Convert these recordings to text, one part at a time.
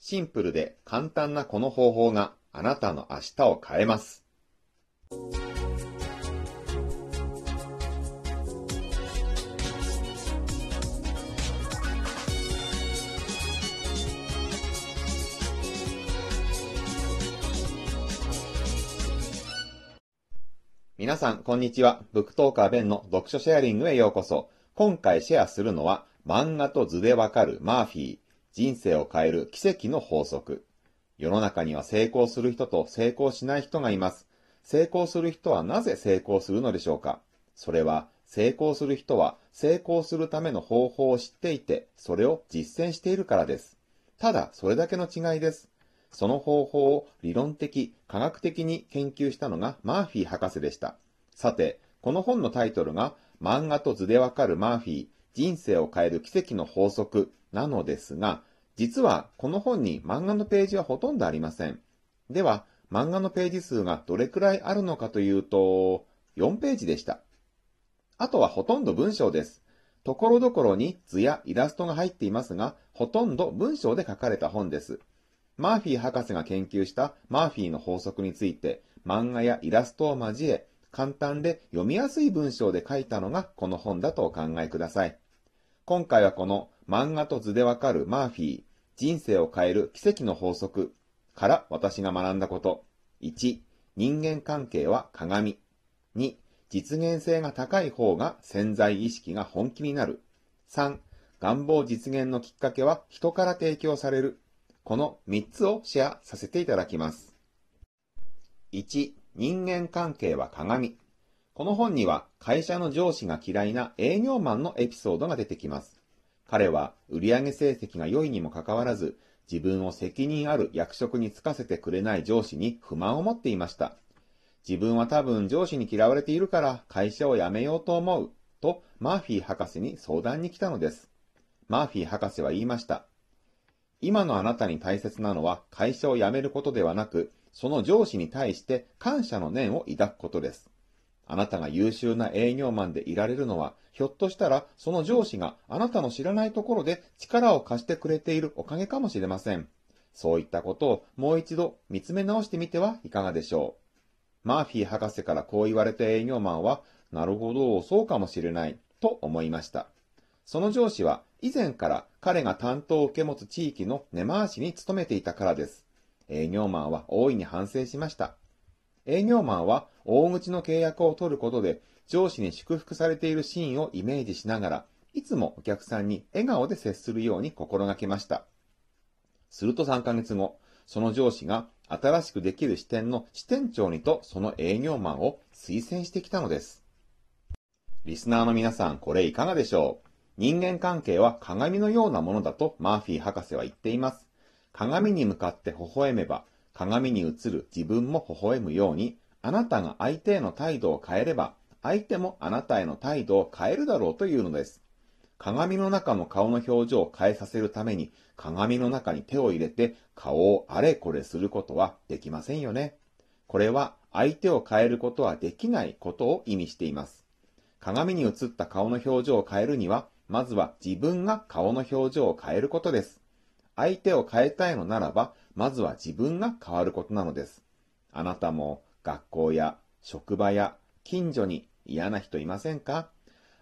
シンプルで簡単なこの方法があなたの明日を変えます。皆さん、こんにちは。ブックトーカーベンの読書シェアリングへようこそ。今回シェアするのは、漫画と図でわかるマーフィー、人生を変える奇跡の法則。世の中には成功する人と成功しない人がいます。成功する人はなぜ成功するのでしょうか？それは、成功する人は成功するための方法を知っていて、それを実践しているからです。ただ、それだけの違いです。その方法を理論的、科学的に研究したのがマーフィー博士でした。さて、この本のタイトルが漫画と図でわかるマーフィー、人生を変える奇跡の法則なのですが、実はこの本に漫画のページはほとんどありません。では、漫画のページ数がどれくらいあるのかというと、4ページでした。あとはほとんど文章です。ところどころに図やイラストが入っていますが、ほとんど文章で書かれた本です。マーフィー博士が研究したマーフィーの法則について、漫画やイラストを交え、簡単で読みやすい文章で書いたのがこの本だとお考えください。今回はこの漫画と図でわかるマーフィー、人生を変える奇跡の法則から私が学んだこと。1、人間関係は鏡。2、実現性が高い方が潜在意識が本気になる。3、願望実現のきっかけは人から提供される。この3つをシェアさせていただきます。1、人間関係は鏡。この本には会社の上司が嫌いな営業マンのエピソードが出てきます。彼は売上成績が良いにもかかわらず、自分を責任ある役職に就かせてくれない上司に不満を持っていました。自分は多分上司に嫌われているから会社を辞めようと思う、とマーフィー博士に相談に来たのです。マーフィー博士は言いました。今のあなたに大切なのは会社を辞めることではなく、その上司に対して感謝の念を抱くことです。あなたが優秀な営業マンでいられるのは、ひょっとしたらその上司があなたの知らないところで力を貸してくれているおかげかもしれません。そういったことをもう一度見つめ直してみてはいかがでしょう。マーフィー博士からこう言われた営業マンは、なるほど、そうかもしれない、と思いました。その上司は以前から彼が担当を受け持つ地域の根回しに勤めていたからです。営業マンは大いに反省しました。営業マンは大口の契約を取ることで上司に祝福されているシーンをイメージしながら、いつもお客さんに笑顔で接するように心がけました。すると3ヶ月後、その上司が新しくできる支店の支店長にとその営業マンを推薦してきたのです。リスナーの皆さん、これいかがでしょう？人間関係は鏡のようなものだとマーフィー博士は言っています。鏡に向かって微笑めば、鏡に映る自分も微笑むように、あなたが相手への態度を変えれば、相手もあなたへの態度を変えるだろうというのです。鏡の中の顔の表情を変えさせるために、鏡の中に手を入れて顔をあれこれすることはできませんよね。これは相手を変えることはできないことを意味しています。鏡に映った顔の表情を変えるには、まずは自分が顔の表情を変えることです。相手を変えたいのならば、まずは自分が変わることなのです。あなたも学校や職場や近所に嫌な人いませんか？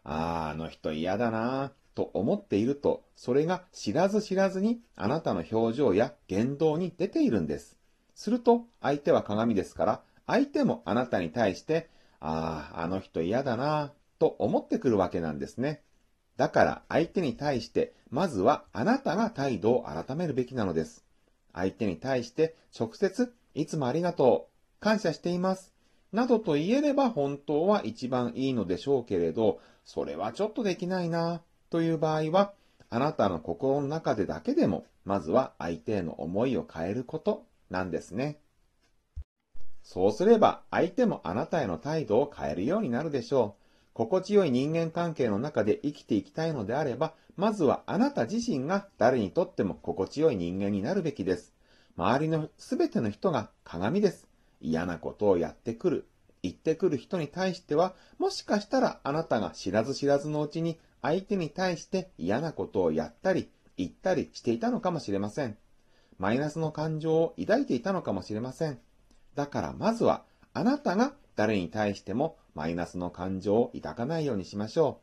ああ、あの人嫌だなぁ、と思っていると、それが知らず知らずにあなたの表情や言動に出ているんです。すると、相手は鏡ですから、相手もあなたに対して、ああ、あの人嫌だなぁ、と思ってくるわけなんですね。だから相手に対して、まずはあなたが態度を改めるべきなのです。相手に対して直接、いつもありがとう、感謝しています、などと言えれば本当は一番いいのでしょうけれど、それはちょっとできないな、という場合は、あなたの心の中でだけでも、まずは相手への思いを変えることなんですね。そうすれば、相手もあなたへの態度を変えるようになるでしょう。心地よい人間関係の中で生きていきたいのであれば、まずはあなた自身が誰にとっても心地よい人間になるべきです。周りのすべての人が鏡です。嫌なことをやってくる、言ってくる人に対しては、もしかしたらあなたが知らず知らずのうちに相手に対して嫌なことをやったり、言ったりしていたのかもしれません。マイナスの感情を抱いていたのかもしれません。だからまずは、あなたが誰に対してもマイナスの感情を抱かないようにしましょ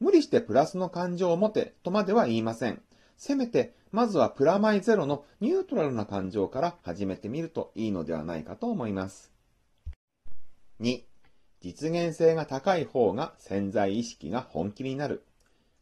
う。無理してプラスの感情を持てとまでは言いません。せめて、まずはプラマイゼロのニュートラルな感情から始めてみるといいのではないかと思います。2、実現性が高い方が潜在意識が本気になる。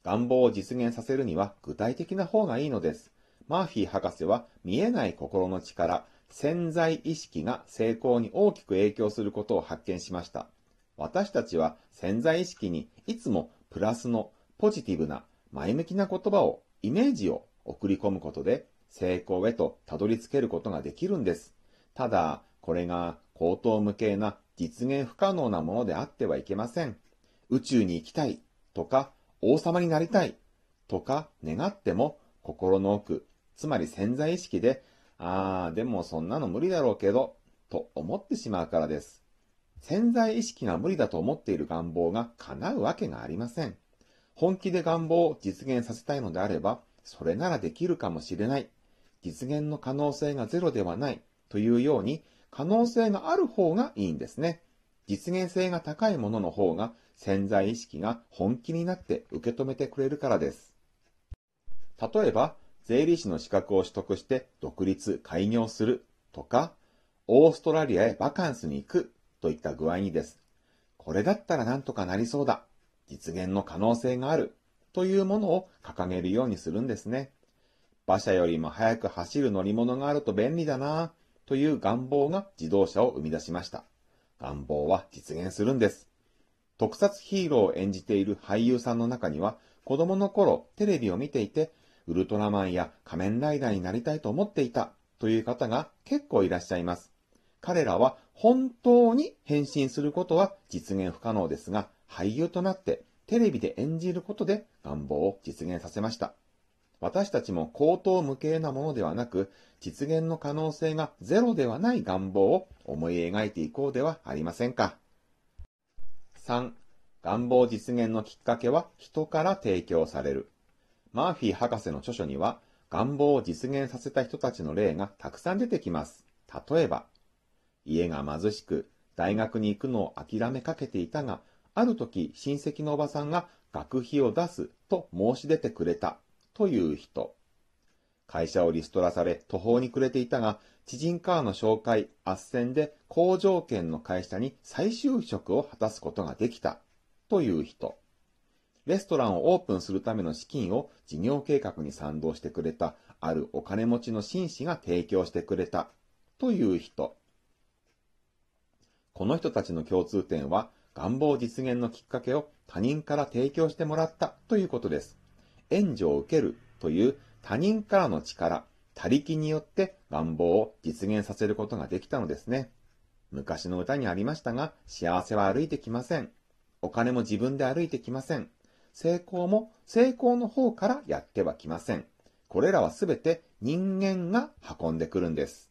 願望を実現させるには具体的な方がいいのです。マーフィー博士は見えない心の力、潜在意識が成功に大きく影響することを発見しました。私たちは潜在意識にいつもプラスのポジティブな前向きな言葉を、イメージを送り込むことで成功へとたどり着けることができるんです。ただ、これが高等無形な実現不可能なものであってはいけません。宇宙に行きたいとか王様になりたいとか願っても心の奥、つまり潜在意識でああ、でもそんなの無理だろうけど、と思ってしまうからです。潜在意識が無理だと思っている願望が叶うわけがありません。本気で願望を実現させたいのであれば、それならできるかもしれない。実現の可能性がゼロではないというように、可能性がある方がいいんですね。実現性が高いものの方が潜在意識が本気になって受け止めてくれるからです。例えば、税理士の資格を取得して独立、開業するとか、オーストラリアへバカンスに行くといった具合にです。これだったらなんとかなりそうだ。実現の可能性がある。というものを掲げるようにするんですね。馬車よりも速く走る乗り物があると便利だなという願望が自動車を生み出しました。願望は実現するんです。特撮ヒーローを演じている俳優さんの中には、子供の頃テレビを見ていてウルトラマンや仮面ライダーになりたいと思っていたという方が結構いらっしゃいます。彼らは本当に変身することは実現不可能ですが、俳優となってテレビで演じることで願望を実現させました。私たちも高等無形なものではなく、実現の可能性がゼロではない願望を思い描いていこうではありませんか。3. 願望実現のきっかけは人から提供される。マーフィー博士の著書には、願望を実現させた人たちの例がたくさん出てきます。例えば、家が貧しく、大学に行くのを諦めかけていたが、ある時親戚のおばさんが学費を出すと申し出てくれたという人。会社をリストラされ途方に暮れていたが、知人からの紹介、斡旋で好条件の会社に再就職を果たすことができたという人。レストランをオープンするための資金を事業計画に賛同してくれたあるお金持ちの紳士が提供してくれたという人。この人たちの共通点は願望実現のきっかけを他人から提供してもらったということです。援助を受けるという他人からの力、他力によって願望を実現させることができたのですね。昔の歌にありましたが、幸せは歩いてきません。お金も自分で歩いてきません。成功も成功の方からやってはきません。これらはすべて人間が運んでくるんです。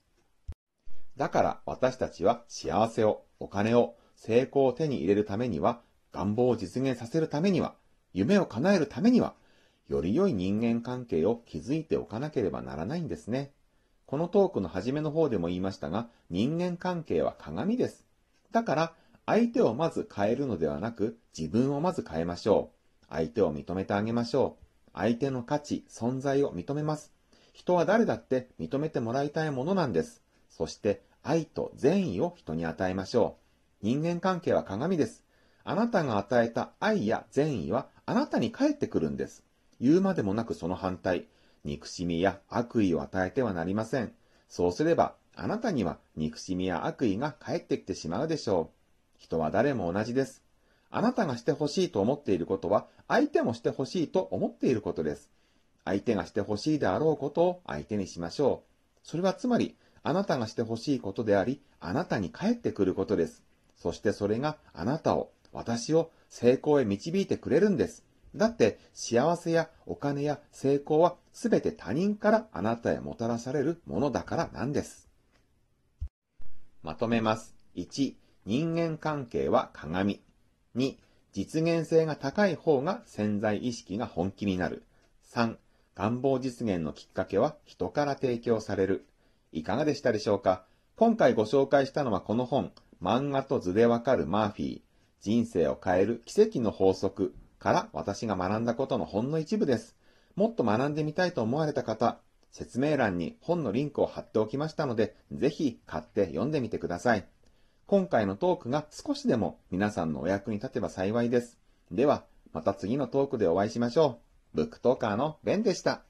だから私たちは幸せを、お金を、成功を手に入れるためには、願望を実現させるためには、夢を叶えるためには、より良い人間関係を築いておかなければならないんですね。このトークの初めの方でも言いましたが、人間関係は鏡です。だから、相手をまず変えるのではなく、自分をまず変えましょう。相手を認めてあげましょう。相手の価値、存在を認めます。人は誰だって認めてもらいたいものなんです。そして愛と善意を人に与えましょう。人間関係は鏡です。あなたが与えた愛や善意はあなたに返ってくるんです。言うまでもなくその反対、憎しみや悪意を与えてはなりません。そうすれば、あなたには憎しみや悪意が返ってきてしまうでしょう。人は誰も同じです。あなたがしてほしいと思っていることは、相手もしてほしいと思っていることです。相手がしてほしいであろうことを相手にしましょう。それはつまり、あなたがしてほしいことであり、あなたに返ってくることです。そしてそれがあなたを、私を成功へ導いてくれるんです。だって幸せやお金や成功はすべて他人からあなたへもたらされるものだからなんです。まとめます。1、人間関係は鏡。2、実現性が高い方が潜在意識が本気になる。3、願望実現のきっかけは人から提供される。いかがでしたでしょうか？今回ご紹介したのはこの本、漫画と図でわかるマーフィー、人生を変える奇跡の法則から私が学んだことのほんの一部です。もっと学んでみたいと思われた方、説明欄に本のリンクを貼っておきましたので、ぜひ買って読んでみてください。今回のトークが少しでも皆さんのお役に立てば幸いです。では、また次のトークでお会いしましょう。ブックトーカーのベンでした。